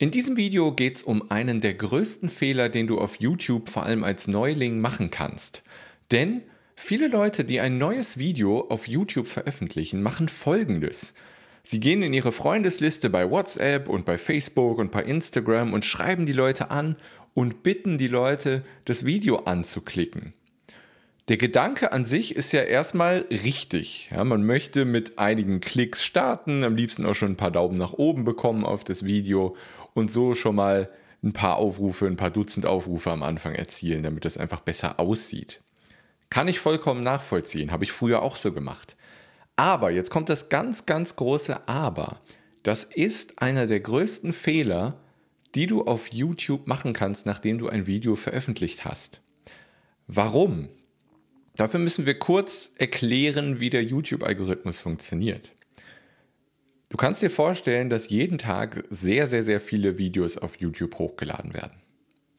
In diesem Video geht es um einen der größten Fehler, den du auf YouTube vor allem als Neuling machen kannst. Denn viele Leute, die ein neues Video auf YouTube veröffentlichen, machen Folgendes. Sie gehen in ihre Freundesliste bei WhatsApp und bei Facebook und bei Instagram und schreiben die Leute an und bitten die Leute, das Video anzuklicken. Der Gedanke an sich ist ja erstmal richtig. Ja, man möchte mit einigen Klicks starten, am liebsten auch schon ein paar Daumen nach oben bekommen auf das Video und so schon mal ein paar Aufrufe, ein paar Dutzend Aufrufe am Anfang erzielen, damit das einfach besser aussieht. Kann ich vollkommen nachvollziehen, habe ich früher auch so gemacht. Aber, jetzt kommt das ganz, ganz große Aber. Das ist einer der größten Fehler, die du auf YouTube machen kannst, nachdem du ein Video veröffentlicht hast. Warum? Dafür müssen wir kurz erklären, wie der YouTube-Algorithmus funktioniert. Du kannst dir vorstellen, dass jeden Tag sehr, sehr, sehr viele Videos auf YouTube hochgeladen werden.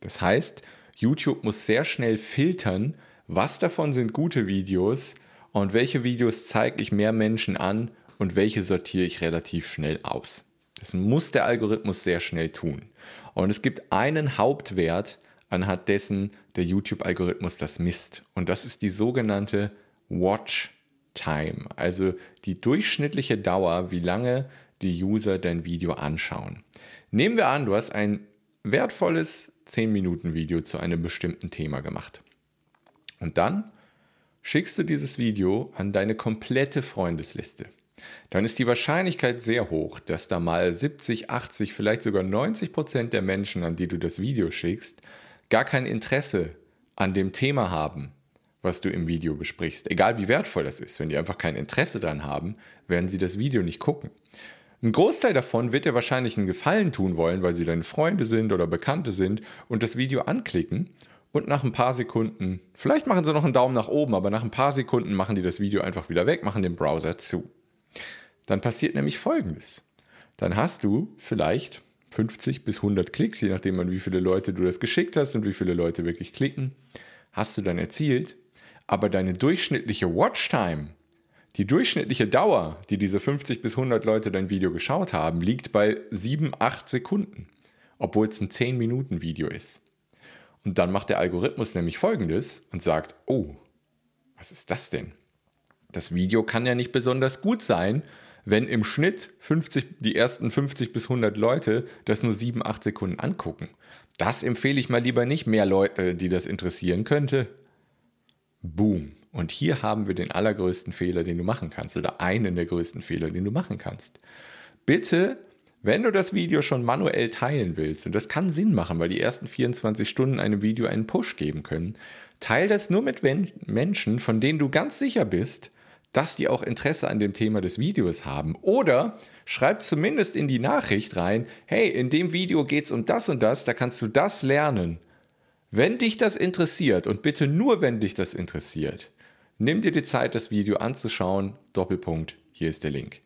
Das heißt, YouTube muss sehr schnell filtern, was davon sind gute Videos und welche Videos zeige ich mehr Menschen an und welche sortiere ich relativ schnell aus. Das muss der Algorithmus sehr schnell tun. Und es gibt einen Hauptwert, anhand dessen der YouTube-Algorithmus das misst. Und das ist die sogenannte Watch Time, also die durchschnittliche Dauer, wie lange die User dein Video anschauen. Nehmen wir an, du hast ein wertvolles 10-Minuten-Video zu einem bestimmten Thema gemacht. Und dann schickst du dieses Video an deine komplette Freundesliste. Dann ist die Wahrscheinlichkeit sehr hoch, dass da mal 70, 80, vielleicht sogar 90 Prozent der Menschen, an die du das Video schickst, gar kein Interesse an dem Thema haben, was du im Video besprichst. Egal wie wertvoll das ist. Wenn die einfach kein Interesse daran haben, werden sie das Video nicht gucken. Ein Großteil davon wird dir wahrscheinlich einen Gefallen tun wollen, weil sie deine Freunde sind oder Bekannte sind und das Video anklicken und nach ein paar Sekunden, vielleicht machen sie noch einen Daumen nach oben, aber nach ein paar Sekunden machen die das Video einfach wieder weg, machen den Browser zu. Dann passiert nämlich Folgendes. Dann hast du vielleicht 50 bis 100 Klicks, je nachdem an wie viele Leute du das geschickt hast und wie viele Leute wirklich klicken, hast du dann erzielt aber deine durchschnittliche Watchtime, die durchschnittliche Dauer, die diese 50 bis 100 Leute dein Video geschaut haben, liegt bei 7, 8 Sekunden, obwohl es ein 10 Minuten Video ist. Und dann macht der Algorithmus nämlich folgendes und sagt, oh, was ist das denn? Das Video kann ja nicht besonders gut sein, wenn im Schnitt 50, die ersten 50 bis 100 Leute das nur 7, 8 Sekunden angucken. Das empfehle ich mal lieber nicht mehr Leute, die das interessieren könnte. Boom. Und hier haben wir den allergrößten Fehler, den du machen kannst, oder einen der größten Fehler, den du machen kannst. Bitte, wenn du das Video schon manuell teilen willst, und das kann Sinn machen, weil die ersten 24 Stunden einem Video einen Push geben können, teil das nur mit Menschen, von denen du ganz sicher bist, dass die auch Interesse an dem Thema des Videos haben. Oder schreib zumindest in die Nachricht rein, hey, in dem Video geht es um das und das, da kannst du das lernen. Wenn dich das interessiert und bitte nur wenn dich das interessiert, nimm dir die Zeit, das Video anzuschauen. Doppelpunkt, hier ist der Link.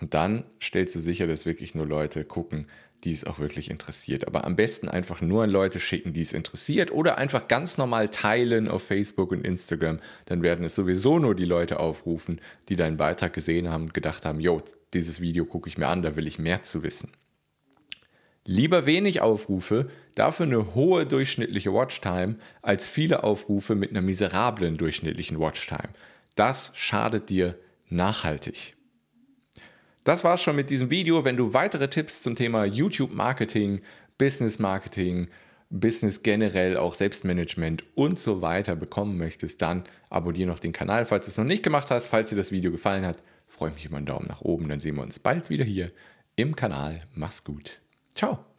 Und dann stellst du sicher, dass wirklich nur Leute gucken, die es auch wirklich interessiert. Aber am besten einfach nur an Leute schicken, die es interessiert oder einfach ganz normal teilen auf Facebook und Instagram. Dann werden es sowieso nur die Leute aufrufen, die deinen Beitrag gesehen haben und gedacht haben, yo, dieses Video gucke ich mir an, da will ich mehr zu wissen. Lieber wenig Aufrufe, dafür eine hohe durchschnittliche Watchtime, als viele Aufrufe mit einer miserablen durchschnittlichen Watchtime. Das schadet dir nachhaltig. Das war's schon mit diesem Video. Wenn du weitere Tipps zum Thema YouTube Marketing, Business Marketing, Business generell, auch Selbstmanagement und so weiter bekommen möchtest, dann abonniere noch den Kanal, falls du es noch nicht gemacht hast. Falls dir das Video gefallen hat, freue ich mich über einen Daumen nach oben. Dann sehen wir uns bald wieder hier im Kanal. Mach's gut. Ciao.